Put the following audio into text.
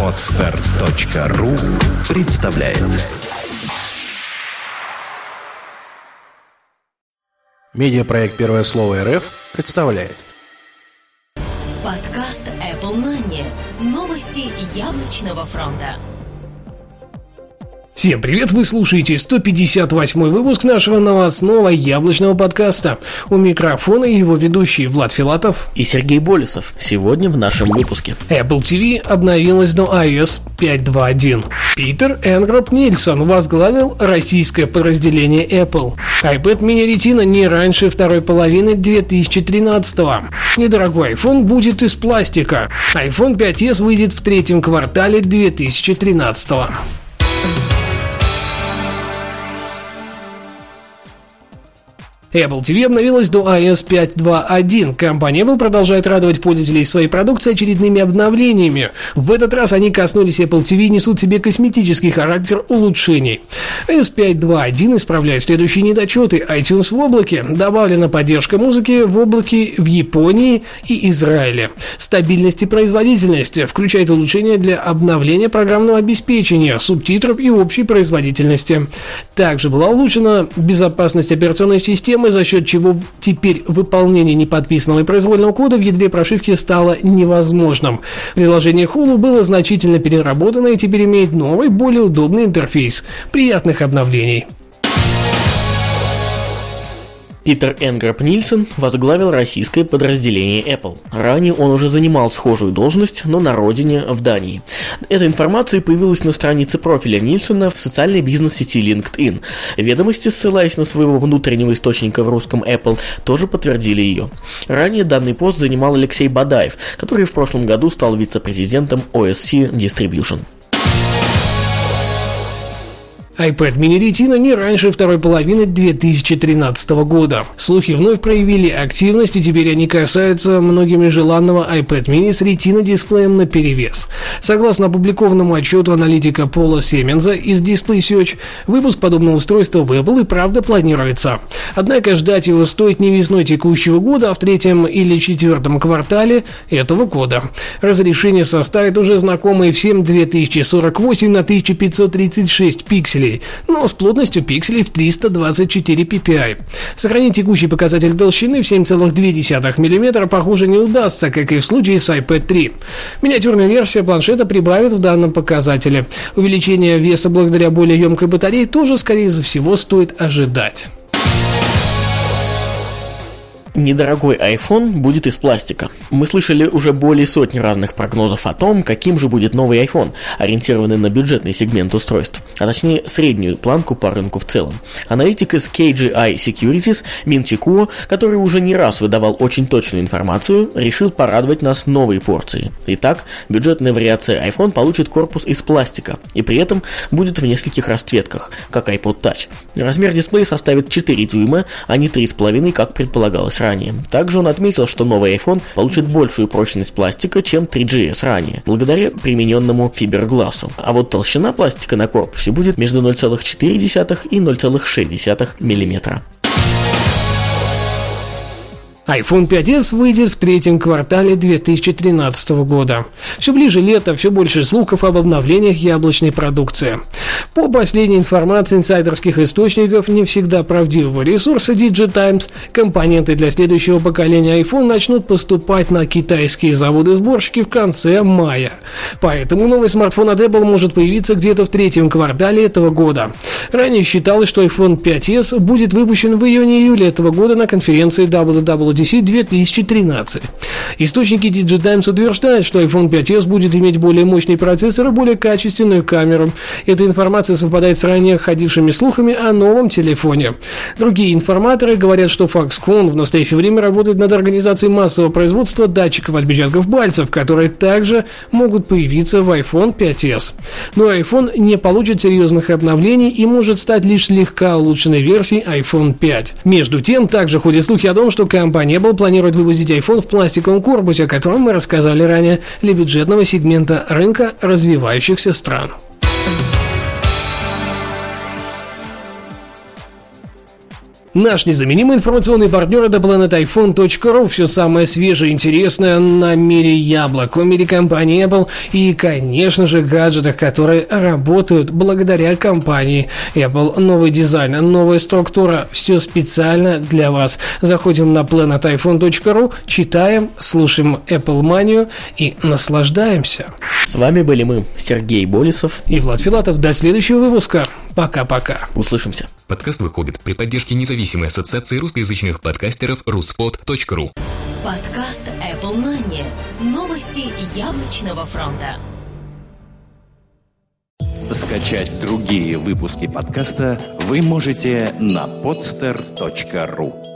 Отстар.ру представляет Медиапроект «Первое слово РФ» представляет Подкаст Apple Money. Новости яблочного фронта. Всем привет, вы слушаете 158 выпуск нашего новостного яблочного подкаста. У микрофона его ведущий Влад Филатов и Сергей Болесов. Сегодня в нашем выпуске. Apple TV обновилась до iOS 5.2.1. Питер Энгроп Нильсон возглавил российское подразделение Apple. iPad mini Retina не раньше второй половины 2013 -го. Недорогой iPhone будет из пластика. iPhone 5s выйдет в третьем квартале 2013 -го. Apple TV обновилась до iOS 5.2.1. Компания Apple продолжает радовать пользователей своей продукции очередными обновлениями. В этот раз они коснулись Apple TV и несут себе косметический характер улучшений. iOS 5.2.1 исправляет следующие недочеты. iTunes в облаке. Добавлена поддержка музыки в облаке в Японии и Израиле. Стабильность и производительность. Включает улучшения для обновления программного обеспечения, субтитров и общей производительности. Также была улучшена безопасность операционной системы системы, за счет чего теперь выполнение неподписанного и произвольного кода в ядре прошивки стало невозможным. Приложение Hulu было значительно переработано и теперь имеет новый, более удобный интерфейс. Приятных обновлений! Питер Энгроп Нильсон возглавил российское подразделение Apple. Ранее он уже занимал схожую должность, но на родине, в Дании. Эта информация появилась на странице профиля Нильсона в социальной бизнес-сети LinkedIn. Ведомости, ссылаясь на своего внутреннего источника в русском Apple, тоже подтвердили ее. Ранее данный пост занимал Алексей Бадаев, который в прошлом году стал вице-президентом OSC Distribution iPad mini Retina не раньше второй половины 2013 года. Слухи вновь проявили активность, и теперь они касаются многими желанного iPad mini с Retina дисплеем на перевес. Согласно опубликованному отчету аналитика Пола Семенза из Display Search, выпуск подобного устройства в Apple и правда планируется. Однако ждать его стоит не весной текущего года, а в третьем или четвертом квартале этого года. Разрешение составит уже знакомые всем 2048 на 1536 пикселей пикселей, но с плотностью пикселей в 324 ppi. Сохранить текущий показатель толщины в 7,2 мм похоже не удастся, как и в случае с iPad 3. Миниатюрная версия планшета прибавит в данном показателе. Увеличение веса благодаря более емкой батарее тоже, скорее всего, стоит ожидать. Недорогой iPhone будет из пластика. Мы слышали уже более сотни разных прогнозов о том, каким же будет новый iPhone, ориентированный на бюджетный сегмент устройств, а точнее среднюю планку по рынку в целом. Аналитик из KGI Securities Мин Чикуо, который уже не раз выдавал очень точную информацию, решил порадовать нас новой порцией. Итак, бюджетная вариация iPhone получит корпус из пластика и при этом будет в нескольких расцветках, как iPod Touch. Размер дисплея составит 4 дюйма, а не 3,5, как предполагалось ранее. Также он отметил, что новый iPhone получит большую прочность пластика, чем 3GS ранее, благодаря примененному фиберглассу. А вот толщина пластика на корпусе будет между 0,4 и 0,6 мм iPhone 5s выйдет в третьем квартале 2013 года. Все ближе лето, все больше слухов об обновлениях яблочной продукции. По последней информации инсайдерских источников, не всегда правдивого ресурса DigiTimes, компоненты для следующего поколения iPhone начнут поступать на китайские заводы-сборщики в конце мая. Поэтому новый смартфон от Apple может появиться где-то в третьем квартале этого года. Ранее считалось, что iPhone 5s будет выпущен в июне-июле этого года на конференции WWDC WWDC 2013. Источники DigiTimes утверждают, что iPhone 5s будет иметь более мощный процессор и более качественную камеру. Эта информация совпадает с ранее ходившими слухами о новом телефоне. Другие информаторы говорят, что Foxconn в настоящее время работает над организацией массового производства датчиков отпечатков пальцев, которые также могут появиться в iPhone 5s. Но iPhone не получит серьезных обновлений и может стать лишь слегка улучшенной версией iPhone 5. Между тем, также ходят слухи о том, что компания компания Apple планирует вывозить iPhone в пластиковом корпусе, о котором мы рассказали ранее, для бюджетного сегмента рынка развивающихся стран. Наш незаменимый информационный партнер это planetiphone.ru. Все самое свежее и интересное на мире яблок, в мире компании Apple и, конечно же, гаджетах, которые работают благодаря компании Apple. Новый дизайн, новая структура, все специально для вас. Заходим на planetiphone.ru, читаем, слушаем Apple Манию и наслаждаемся. С вами были мы, Сергей Болесов и Влад Филатов. До следующего выпуска. Пока-пока. Услышимся. Подкаст выходит при поддержке независимой ассоциации русскоязычных подкастеров ruspod.ru Подкаст Apple Money. Новости яблочного фронта. Скачать другие выпуски подкаста вы можете на podster.ru